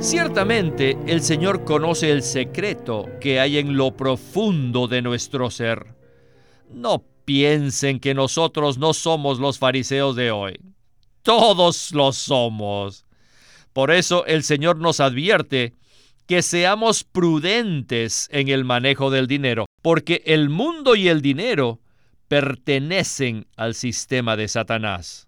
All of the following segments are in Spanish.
Ciertamente el Señor conoce el secreto que hay en lo profundo de nuestro ser. No piensen que nosotros no somos los fariseos de hoy. Todos lo somos. Por eso el Señor nos advierte que seamos prudentes en el manejo del dinero, porque el mundo y el dinero pertenecen al sistema de Satanás.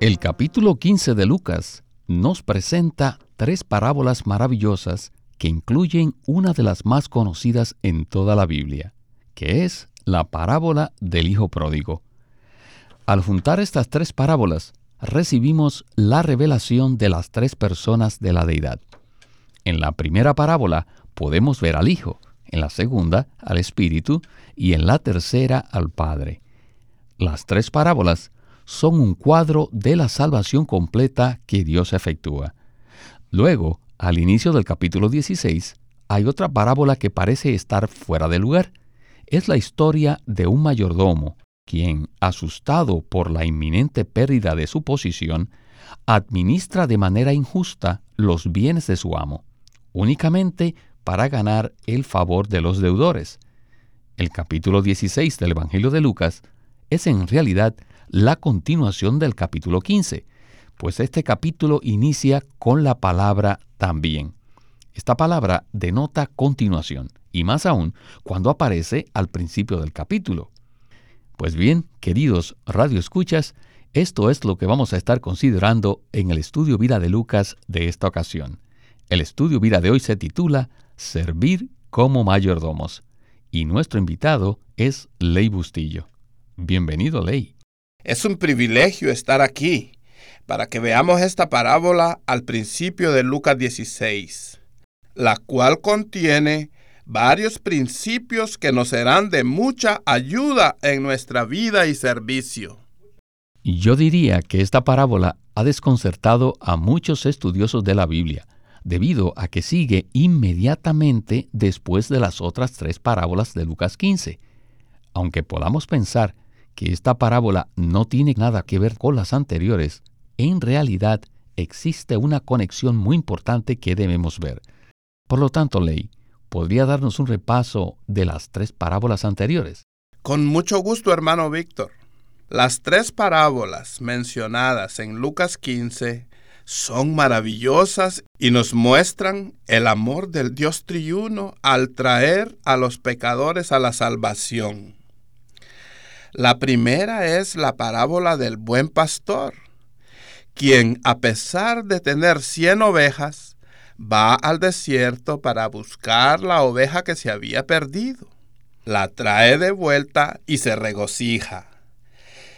El capítulo 15 de Lucas nos presenta tres parábolas maravillosas que incluyen una de las más conocidas en toda la Biblia, que es la parábola del Hijo Pródigo. Al juntar estas tres parábolas, recibimos la revelación de las tres personas de la deidad. En la primera parábola podemos ver al Hijo, en la segunda al Espíritu y en la tercera al Padre. Las tres parábolas son un cuadro de la salvación completa que Dios efectúa. Luego, al inicio del capítulo 16, hay otra parábola que parece estar fuera de lugar. Es la historia de un mayordomo, quien, asustado por la inminente pérdida de su posición, administra de manera injusta los bienes de su amo, únicamente para ganar el favor de los deudores. El capítulo 16 del Evangelio de Lucas es en realidad la continuación del capítulo 15, pues este capítulo inicia con la palabra también. Esta palabra denota continuación, y más aún cuando aparece al principio del capítulo. Pues bien, queridos radioescuchas, esto es lo que vamos a estar considerando en el estudio vida de Lucas de esta ocasión. El estudio vida de hoy se titula Servir como mayordomos, y nuestro invitado es Ley Bustillo. Bienvenido, Ley. Es un privilegio estar aquí para que veamos esta parábola al principio de Lucas 16, la cual contiene varios principios que nos serán de mucha ayuda en nuestra vida y servicio. Yo diría que esta parábola ha desconcertado a muchos estudiosos de la Biblia, debido a que sigue inmediatamente después de las otras tres parábolas de Lucas 15. Aunque podamos pensar que esta parábola no tiene nada que ver con las anteriores, en realidad existe una conexión muy importante que debemos ver. Por lo tanto, Ley, ¿podría darnos un repaso de las tres parábolas anteriores? Con mucho gusto, hermano Víctor. Las tres parábolas mencionadas en Lucas 15 son maravillosas y nos muestran el amor del Dios triuno al traer a los pecadores a la salvación. La primera es la parábola del buen pastor, quien a pesar de tener cien ovejas, va al desierto para buscar la oveja que se había perdido. La trae de vuelta y se regocija.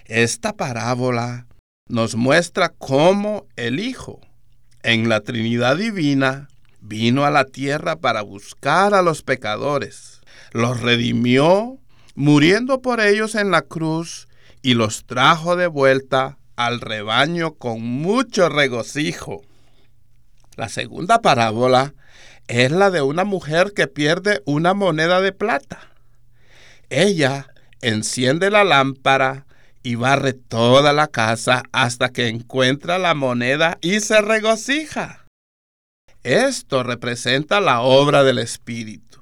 Esta parábola nos muestra cómo el Hijo, en la Trinidad Divina, vino a la tierra para buscar a los pecadores, los redimió muriendo por ellos en la cruz, y los trajo de vuelta al rebaño con mucho regocijo. La segunda parábola es la de una mujer que pierde una moneda de plata. Ella enciende la lámpara y barre toda la casa hasta que encuentra la moneda y se regocija. Esto representa la obra del Espíritu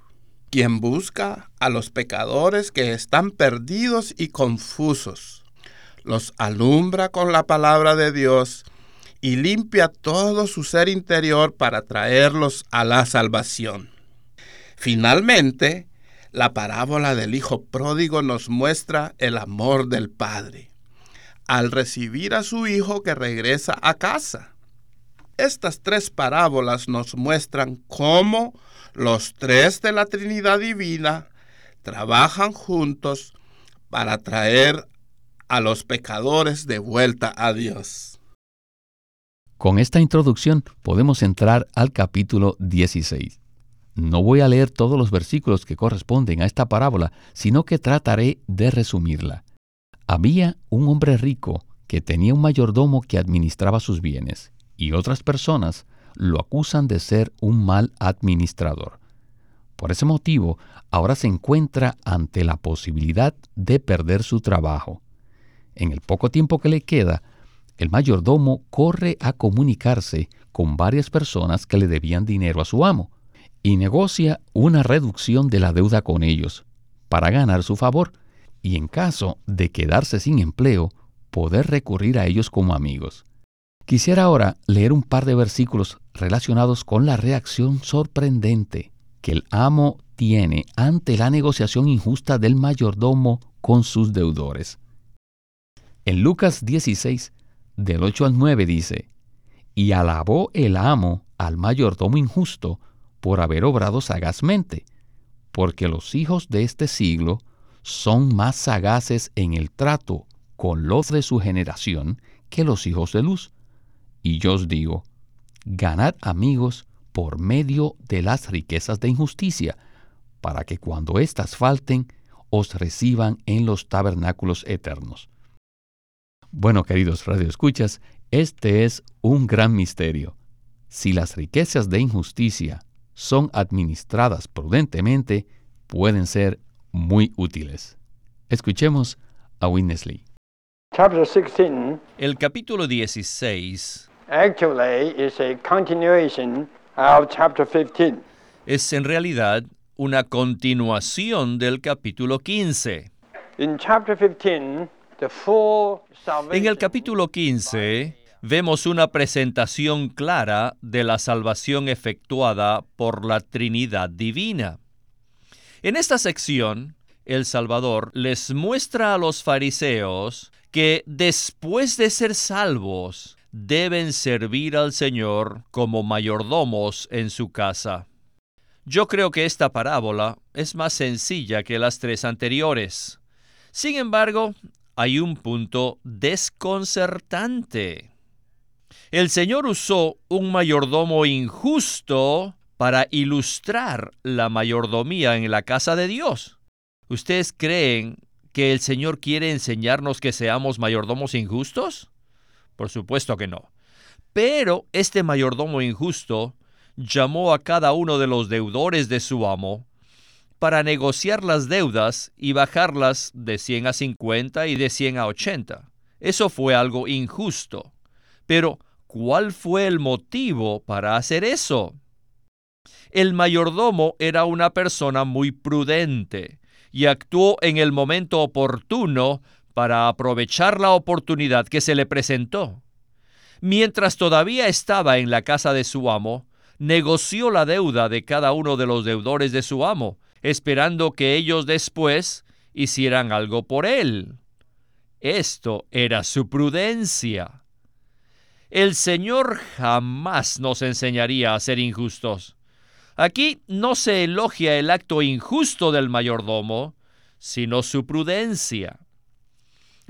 quien busca a los pecadores que están perdidos y confusos, los alumbra con la palabra de Dios y limpia todo su ser interior para traerlos a la salvación. Finalmente, la parábola del Hijo Pródigo nos muestra el amor del Padre al recibir a su Hijo que regresa a casa. Estas tres parábolas nos muestran cómo los tres de la Trinidad Divina trabajan juntos para traer a los pecadores de vuelta a Dios. Con esta introducción podemos entrar al capítulo 16. No voy a leer todos los versículos que corresponden a esta parábola, sino que trataré de resumirla. Había un hombre rico que tenía un mayordomo que administraba sus bienes, y otras personas lo acusan de ser un mal administrador. Por ese motivo, ahora se encuentra ante la posibilidad de perder su trabajo. En el poco tiempo que le queda, el mayordomo corre a comunicarse con varias personas que le debían dinero a su amo y negocia una reducción de la deuda con ellos para ganar su favor y en caso de quedarse sin empleo, poder recurrir a ellos como amigos. Quisiera ahora leer un par de versículos relacionados con la reacción sorprendente que el amo tiene ante la negociación injusta del mayordomo con sus deudores. En Lucas 16, del 8 al 9 dice, Y alabó el amo al mayordomo injusto por haber obrado sagazmente, porque los hijos de este siglo son más sagaces en el trato con los de su generación que los hijos de luz. Y yo os digo, ganad amigos por medio de las riquezas de injusticia, para que cuando éstas falten, os reciban en los tabernáculos eternos. Bueno, queridos radioescuchas, este es un gran misterio. Si las riquezas de injusticia son administradas prudentemente, pueden ser muy útiles. Escuchemos a Witness Lee. El capítulo 16 es en realidad una continuación del capítulo 15. En el capítulo 15 vemos una presentación clara de la salvación efectuada por la Trinidad Divina. En esta sección, el Salvador les muestra a los fariseos que después de ser salvos, deben servir al Señor como mayordomos en su casa. Yo creo que esta parábola es más sencilla que las tres anteriores. Sin embargo, hay un punto desconcertante. El Señor usó un mayordomo injusto para ilustrar la mayordomía en la casa de Dios. ¿Ustedes creen que el Señor quiere enseñarnos que seamos mayordomos injustos? Por supuesto que no. Pero este mayordomo injusto llamó a cada uno de los deudores de su amo para negociar las deudas y bajarlas de 100 a 50 y de 100 a 80. Eso fue algo injusto. Pero, ¿cuál fue el motivo para hacer eso? El mayordomo era una persona muy prudente y actuó en el momento oportuno para aprovechar la oportunidad que se le presentó. Mientras todavía estaba en la casa de su amo, negoció la deuda de cada uno de los deudores de su amo esperando que ellos después hicieran algo por él. Esto era su prudencia. El Señor jamás nos enseñaría a ser injustos. Aquí no se elogia el acto injusto del mayordomo, sino su prudencia.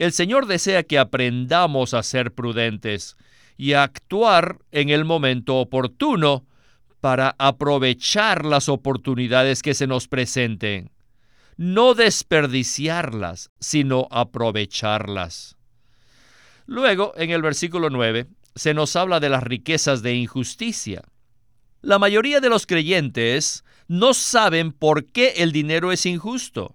El Señor desea que aprendamos a ser prudentes y a actuar en el momento oportuno para aprovechar las oportunidades que se nos presenten. No desperdiciarlas, sino aprovecharlas. Luego, en el versículo 9, se nos habla de las riquezas de injusticia. La mayoría de los creyentes no saben por qué el dinero es injusto.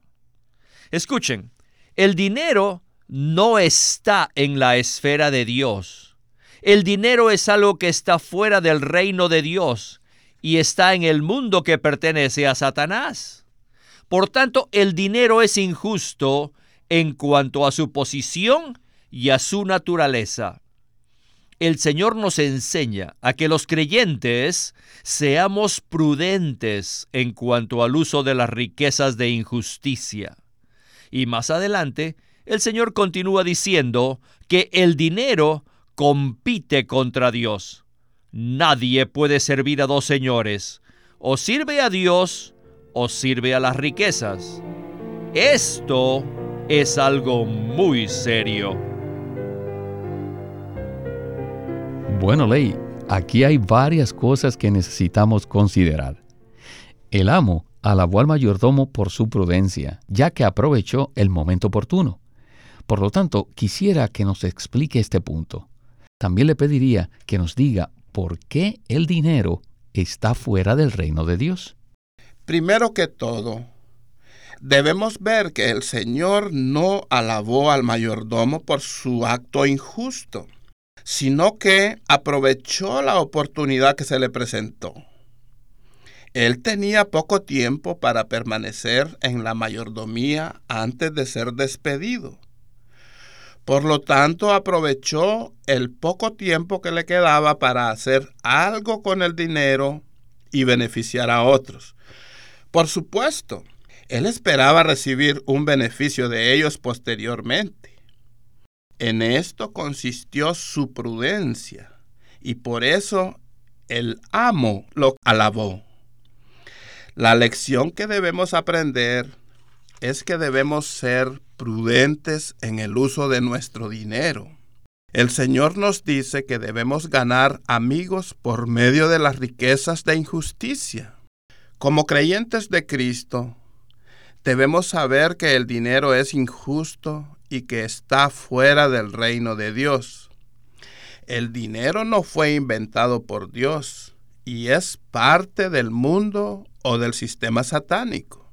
Escuchen, el dinero no está en la esfera de Dios. El dinero es algo que está fuera del reino de Dios y está en el mundo que pertenece a Satanás. Por tanto, el dinero es injusto en cuanto a su posición y a su naturaleza. El Señor nos enseña a que los creyentes seamos prudentes en cuanto al uso de las riquezas de injusticia. Y más adelante, el Señor continúa diciendo que el dinero compite contra Dios. Nadie puede servir a dos señores. O sirve a Dios o sirve a las riquezas. Esto es algo muy serio. Bueno, Ley, aquí hay varias cosas que necesitamos considerar. El amo alabó al mayordomo por su prudencia, ya que aprovechó el momento oportuno. Por lo tanto, quisiera que nos explique este punto. También le pediría que nos diga por qué el dinero está fuera del reino de Dios. Primero que todo, debemos ver que el Señor no alabó al mayordomo por su acto injusto, sino que aprovechó la oportunidad que se le presentó. Él tenía poco tiempo para permanecer en la mayordomía antes de ser despedido. Por lo tanto, aprovechó el poco tiempo que le quedaba para hacer algo con el dinero y beneficiar a otros. Por supuesto, él esperaba recibir un beneficio de ellos posteriormente. En esto consistió su prudencia, y por eso el amo lo alabó. La lección que debemos aprender es que debemos ser prudentes en el uso de nuestro dinero. El Señor nos dice que debemos ganar amigos por medio de las riquezas de injusticia. Como creyentes de Cristo, debemos saber que el dinero es injusto y que está fuera del reino de Dios. El dinero no fue inventado por Dios y es parte del mundo o del sistema satánico.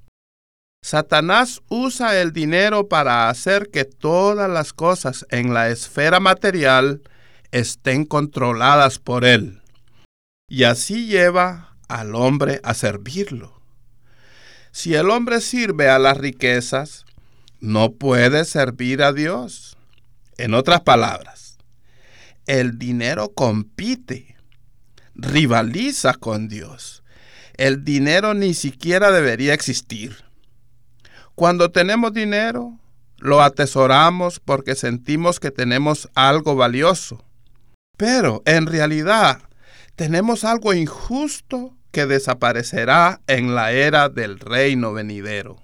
Satanás usa el dinero para hacer que todas las cosas en la esfera material estén controladas por él. Y así lleva al hombre a servirlo. Si el hombre sirve a las riquezas, no puede servir a Dios. En otras palabras, el dinero compite, rivaliza con Dios. El dinero ni siquiera debería existir. Cuando tenemos dinero, lo atesoramos porque sentimos que tenemos algo valioso. Pero en realidad tenemos algo injusto que desaparecerá en la era del reino venidero.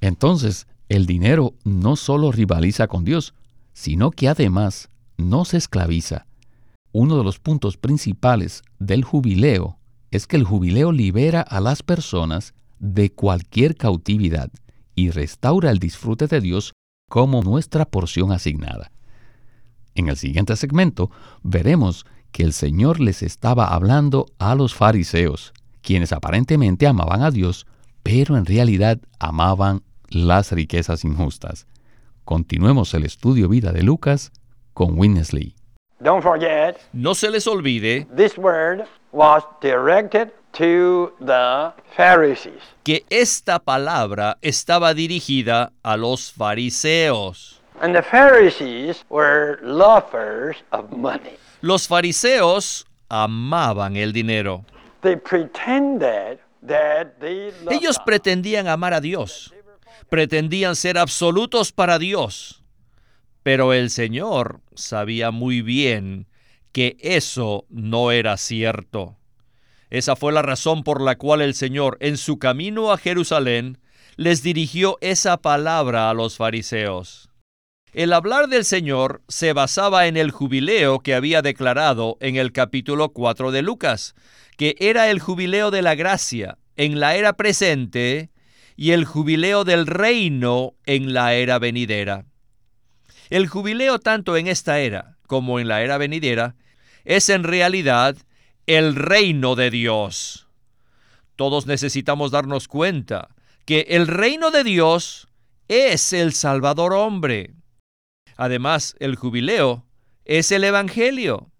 Entonces, el dinero no solo rivaliza con Dios, sino que además no se esclaviza. Uno de los puntos principales del jubileo es que el jubileo libera a las personas de cualquier cautividad y restaura el disfrute de Dios como nuestra porción asignada. En el siguiente segmento veremos que el Señor les estaba hablando a los fariseos, quienes aparentemente amaban a Dios, pero en realidad amaban las riquezas injustas. Continuemos el estudio vida de Lucas con Winnesley. no se les olvide this word was directed que esta palabra estaba dirigida a los fariseos. Los fariseos amaban el dinero. Ellos pretendían amar a Dios. Pretendían ser absolutos para Dios. Pero el Señor sabía muy bien que eso no era cierto. Esa fue la razón por la cual el Señor, en su camino a Jerusalén, les dirigió esa palabra a los fariseos. El hablar del Señor se basaba en el jubileo que había declarado en el capítulo 4 de Lucas, que era el jubileo de la gracia en la era presente y el jubileo del reino en la era venidera. El jubileo tanto en esta era como en la era venidera es en realidad el reino de Dios. Todos necesitamos darnos cuenta que el reino de Dios es el Salvador hombre. Además, el jubileo es el Evangelio.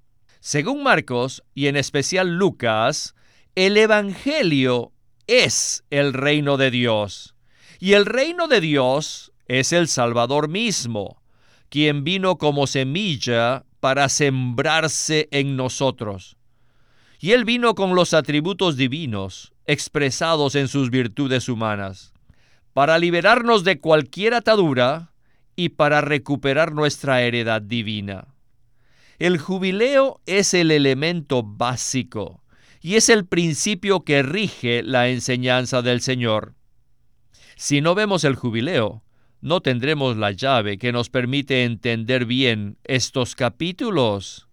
Según Marcos y en especial Lucas, el Evangelio es el reino de Dios. Y el reino de Dios es el Salvador mismo, quien vino como semilla para sembrarse en nosotros. Y Él vino con los atributos divinos expresados en sus virtudes humanas, para liberarnos de cualquier atadura y para recuperar nuestra heredad divina. El jubileo es el elemento básico y es el principio que rige la enseñanza del Señor. Si no vemos el jubileo, no tendremos la llave que nos permite entender bien estos capítulos.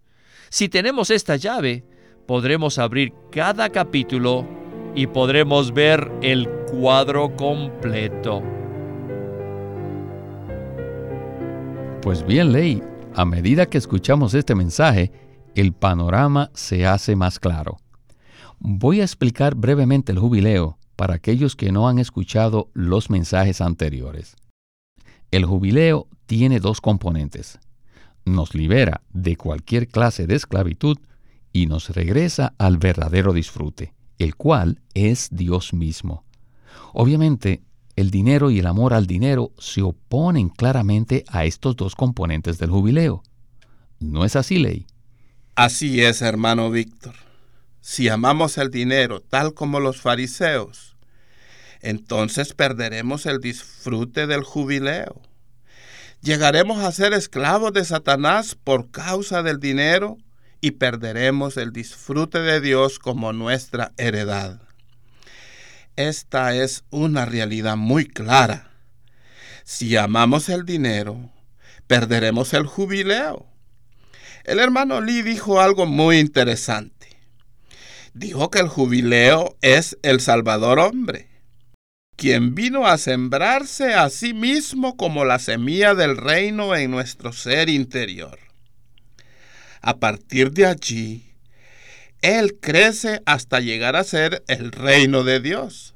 Si tenemos esta llave, podremos abrir cada capítulo y podremos ver el cuadro completo. Pues bien, Ley, a medida que escuchamos este mensaje, el panorama se hace más claro. Voy a explicar brevemente el jubileo para aquellos que no han escuchado los mensajes anteriores. El jubileo tiene dos componentes. Nos libera de cualquier clase de esclavitud y nos regresa al verdadero disfrute, el cual es Dios mismo. Obviamente, el dinero y el amor al dinero se oponen claramente a estos dos componentes del jubileo. ¿No es así, Ley? Así es, hermano Víctor. Si amamos el dinero tal como los fariseos, entonces perderemos el disfrute del jubileo. Llegaremos a ser esclavos de Satanás por causa del dinero y perderemos el disfrute de Dios como nuestra heredad. Esta es una realidad muy clara. Si amamos el dinero, perderemos el jubileo. El hermano Lee dijo algo muy interesante dijo que el jubileo es el Salvador hombre, quien vino a sembrarse a sí mismo como la semilla del reino en nuestro ser interior. A partir de allí, Él crece hasta llegar a ser el reino de Dios,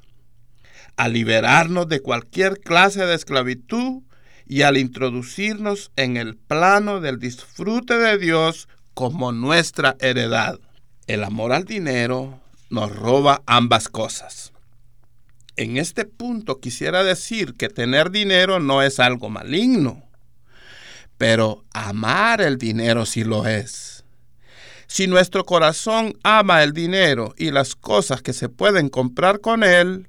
a liberarnos de cualquier clase de esclavitud y al introducirnos en el plano del disfrute de Dios como nuestra heredad. El amor al dinero nos roba ambas cosas. En este punto quisiera decir que tener dinero no es algo maligno, pero amar el dinero sí lo es. Si nuestro corazón ama el dinero y las cosas que se pueden comprar con él,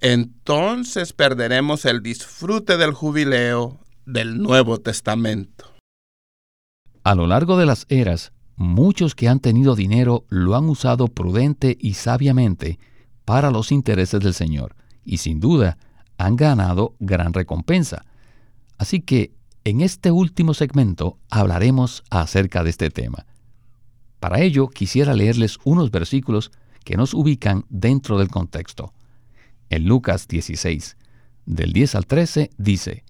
entonces perderemos el disfrute del jubileo del Nuevo Testamento. A lo largo de las eras, Muchos que han tenido dinero lo han usado prudente y sabiamente para los intereses del Señor y sin duda han ganado gran recompensa. Así que en este último segmento hablaremos acerca de este tema. Para ello quisiera leerles unos versículos que nos ubican dentro del contexto. En Lucas 16, del 10 al 13, dice,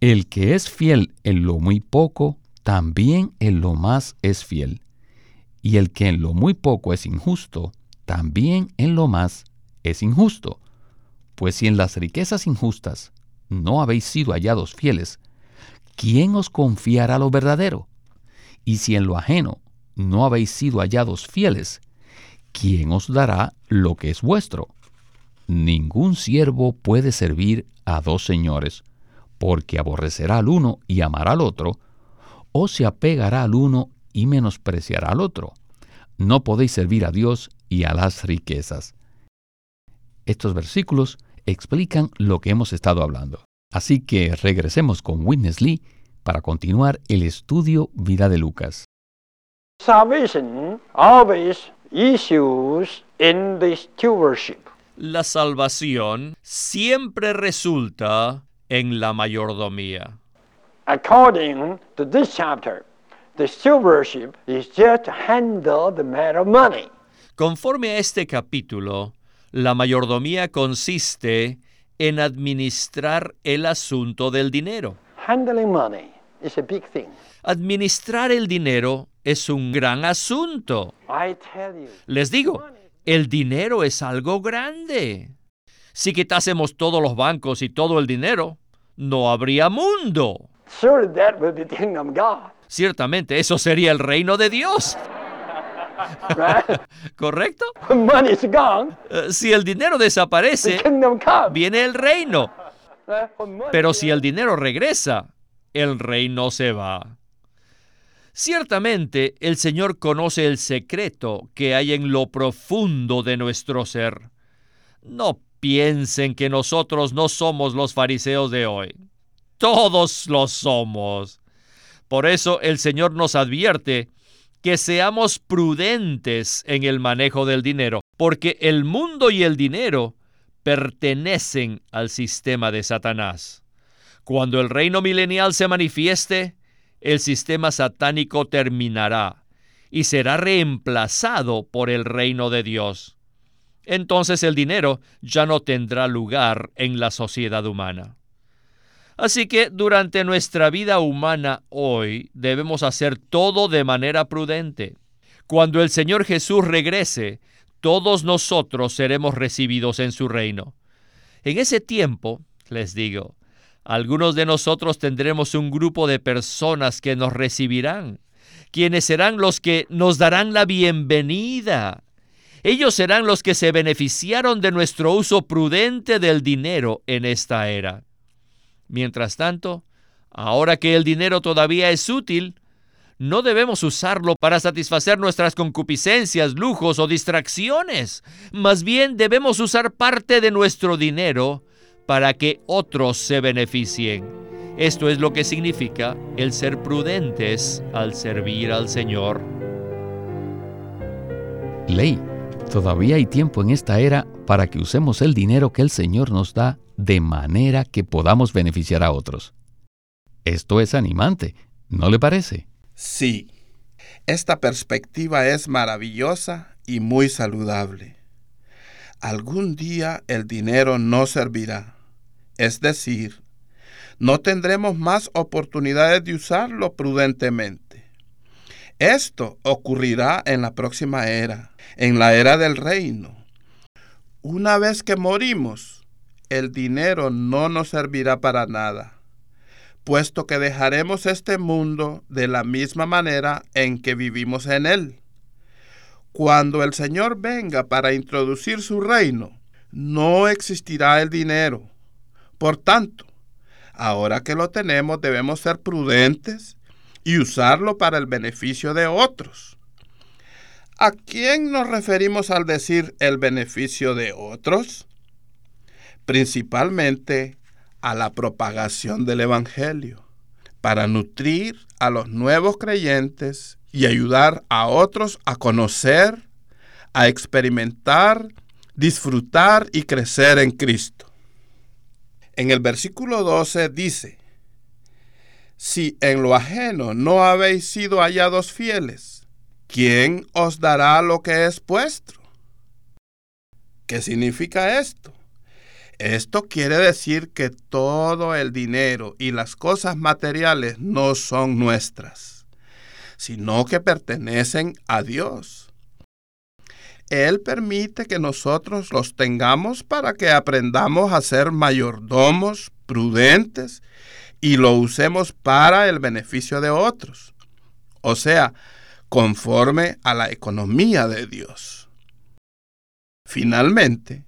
El que es fiel en lo muy poco, también en lo más es fiel. Y el que en lo muy poco es injusto, también en lo más es injusto. Pues si en las riquezas injustas no habéis sido hallados fieles, ¿quién os confiará lo verdadero? Y si en lo ajeno no habéis sido hallados fieles, ¿quién os dará lo que es vuestro? Ningún siervo puede servir a dos señores, porque aborrecerá al uno y amará al otro, o se apegará al uno y menospreciará al otro. No podéis servir a Dios y a las riquezas. Estos versículos explican lo que hemos estado hablando. Así que regresemos con Witness Lee para continuar el estudio Vida de Lucas. La salvación siempre resulta en la mayordomía. according to this chapter, the stewardship is just to handle the matter of money. Conforme a este capítulo, la mayordomía consiste en administrar el asunto del dinero. Handling money is a big thing. Administrar el dinero es un gran asunto. I tell you, Les digo, el dinero es algo grande. Si quitásemos todos los bancos y todo el dinero, no habría mundo. surely that will be the kingdom of God. Ciertamente eso sería el reino de Dios, Right? ¿correcto? when money is gone, Eh, Si el dinero desaparece, viene el reino. Right? Money Pero si el dinero regresa, el reino se va. Ciertamente el Señor conoce el secreto que hay en lo profundo de nuestro ser. No piensen que nosotros no somos los fariseos de hoy. Todos lo somos. Por eso el Señor nos advierte que seamos prudentes en el manejo del dinero, porque el mundo y el dinero pertenecen al sistema de Satanás. Cuando el reino milenial se manifieste, el sistema satánico terminará y será reemplazado por el reino de Dios. Entonces el dinero ya no tendrá lugar en la sociedad humana. Así que durante nuestra vida humana hoy debemos hacer todo de manera prudente. Cuando el Señor Jesús regrese, todos nosotros seremos recibidos en su reino. En ese tiempo, les digo, algunos de nosotros tendremos un grupo de personas que nos recibirán, quienes serán los que nos darán la bienvenida. Ellos serán los que se beneficiaron de nuestro uso prudente del dinero en esta era. Mientras tanto, ahora que el dinero todavía es útil, no debemos usarlo para satisfacer nuestras concupiscencias, lujos o distracciones. Más bien debemos usar parte de nuestro dinero para que otros se beneficien. Esto es lo que significa el ser prudentes al servir al Señor. Ley, todavía hay tiempo en esta era para que usemos el dinero que el Señor nos da de manera que podamos beneficiar a otros. Esto es animante, ¿no le parece? Sí, esta perspectiva es maravillosa y muy saludable. Algún día el dinero no servirá, es decir, no tendremos más oportunidades de usarlo prudentemente. Esto ocurrirá en la próxima era, en la era del reino. Una vez que morimos, el dinero no nos servirá para nada, puesto que dejaremos este mundo de la misma manera en que vivimos en él. Cuando el Señor venga para introducir su reino, no existirá el dinero. Por tanto, ahora que lo tenemos debemos ser prudentes y usarlo para el beneficio de otros. ¿A quién nos referimos al decir el beneficio de otros? principalmente a la propagación del Evangelio, para nutrir a los nuevos creyentes y ayudar a otros a conocer, a experimentar, disfrutar y crecer en Cristo. En el versículo 12 dice, si en lo ajeno no habéis sido hallados fieles, ¿quién os dará lo que es vuestro? ¿Qué significa esto? Esto quiere decir que todo el dinero y las cosas materiales no son nuestras, sino que pertenecen a Dios. Él permite que nosotros los tengamos para que aprendamos a ser mayordomos, prudentes, y lo usemos para el beneficio de otros, o sea, conforme a la economía de Dios. Finalmente,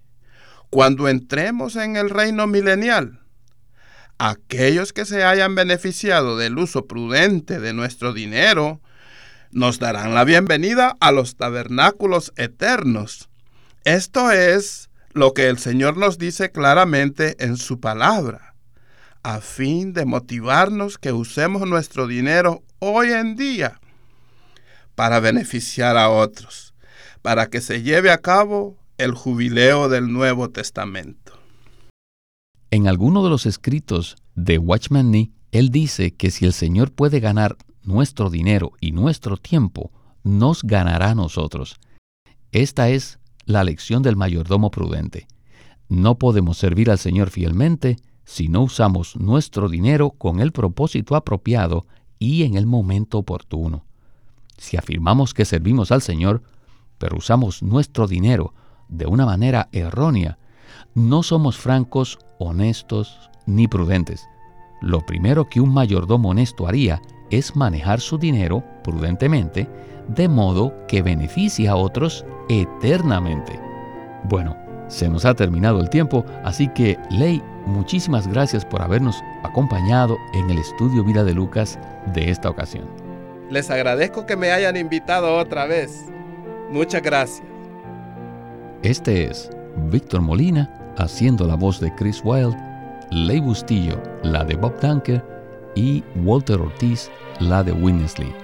cuando entremos en el reino milenial, aquellos que se hayan beneficiado del uso prudente de nuestro dinero, nos darán la bienvenida a los tabernáculos eternos. Esto es lo que el Señor nos dice claramente en su palabra, a fin de motivarnos que usemos nuestro dinero hoy en día para beneficiar a otros, para que se lleve a cabo el jubileo del Nuevo Testamento. En alguno de los escritos de Watchman Nee, él dice que si el Señor puede ganar nuestro dinero y nuestro tiempo, nos ganará a nosotros. Esta es la lección del mayordomo prudente. No podemos servir al Señor fielmente si no usamos nuestro dinero con el propósito apropiado y en el momento oportuno. Si afirmamos que servimos al Señor, pero usamos nuestro dinero de una manera errónea, no somos francos, honestos ni prudentes. Lo primero que un mayordomo honesto haría es manejar su dinero prudentemente, de modo que beneficie a otros eternamente. Bueno, se nos ha terminado el tiempo, así que Ley, muchísimas gracias por habernos acompañado en el estudio Vida de Lucas de esta ocasión. Les agradezco que me hayan invitado otra vez. Muchas gracias. Este es Víctor Molina haciendo la voz de Chris Wilde, Ley Bustillo, la de Bob Dunker y Walter Ortiz, la de Winnesley.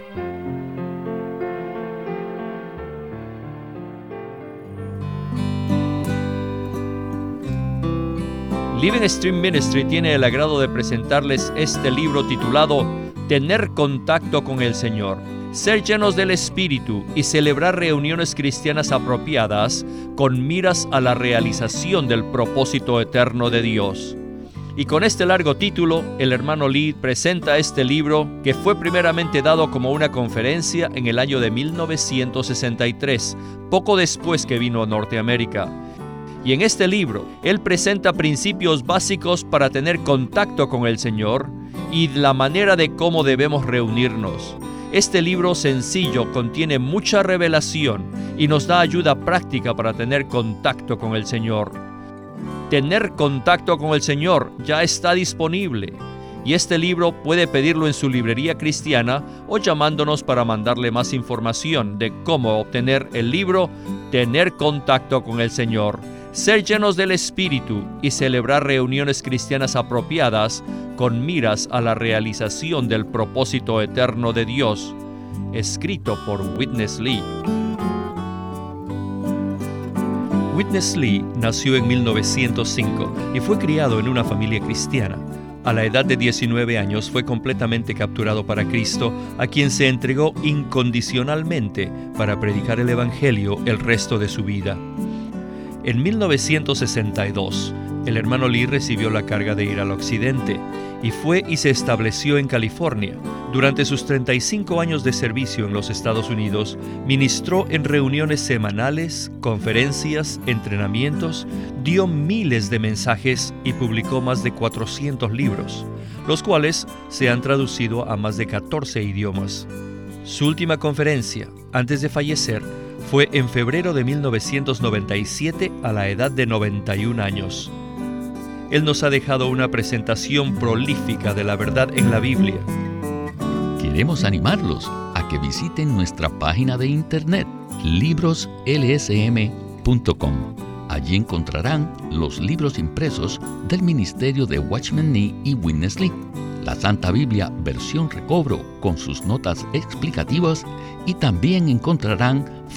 Living Stream Ministry tiene el agrado de presentarles este libro titulado tener contacto con el Señor, ser llenos del Espíritu y celebrar reuniones cristianas apropiadas con miras a la realización del propósito eterno de Dios. Y con este largo título, el hermano Lee presenta este libro que fue primeramente dado como una conferencia en el año de 1963, poco después que vino a Norteamérica. Y en este libro, él presenta principios básicos para tener contacto con el Señor y la manera de cómo debemos reunirnos. Este libro sencillo contiene mucha revelación y nos da ayuda práctica para tener contacto con el Señor tener contacto con el Señor ya está disponible. Y este libro puede pedirlo en su librería cristiana o llamándonos para mandarle más información de cómo obtener el libro Tener contacto con el Señor, ser llenos del Espíritu y celebrar reuniones cristianas apropiadas con miras a la realización del propósito eterno de Dios, escrito por Witness Lee. Witness Lee nació en 1905 y fue criado en una familia cristiana. A la edad de 19 años fue completamente capturado para Cristo, a quien se entregó incondicionalmente para predicar el Evangelio el resto de su vida. En 1962, el hermano Lee recibió la carga de ir al occidente y fue y se estableció en California. Durante sus 35 años de servicio en los Estados Unidos, ministró en reuniones semanales, conferencias, entrenamientos, dio miles de mensajes y publicó más de 400 libros, los cuales se han traducido a más de 14 idiomas. Su última conferencia, antes de fallecer, fue en febrero de 1997 a la edad de 91 años. Él nos ha dejado una presentación prolífica de la verdad en la Biblia. Queremos animarlos a que visiten nuestra página de internet libroslsm.com. Allí encontrarán los libros impresos del Ministerio de Watchman Nee y Witness Lee, la Santa Biblia versión recobro con sus notas explicativas y también encontrarán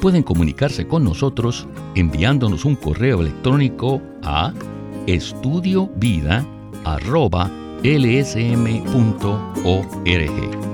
pueden comunicarse con nosotros enviándonos un correo electrónico a estudiovida.lsm.org.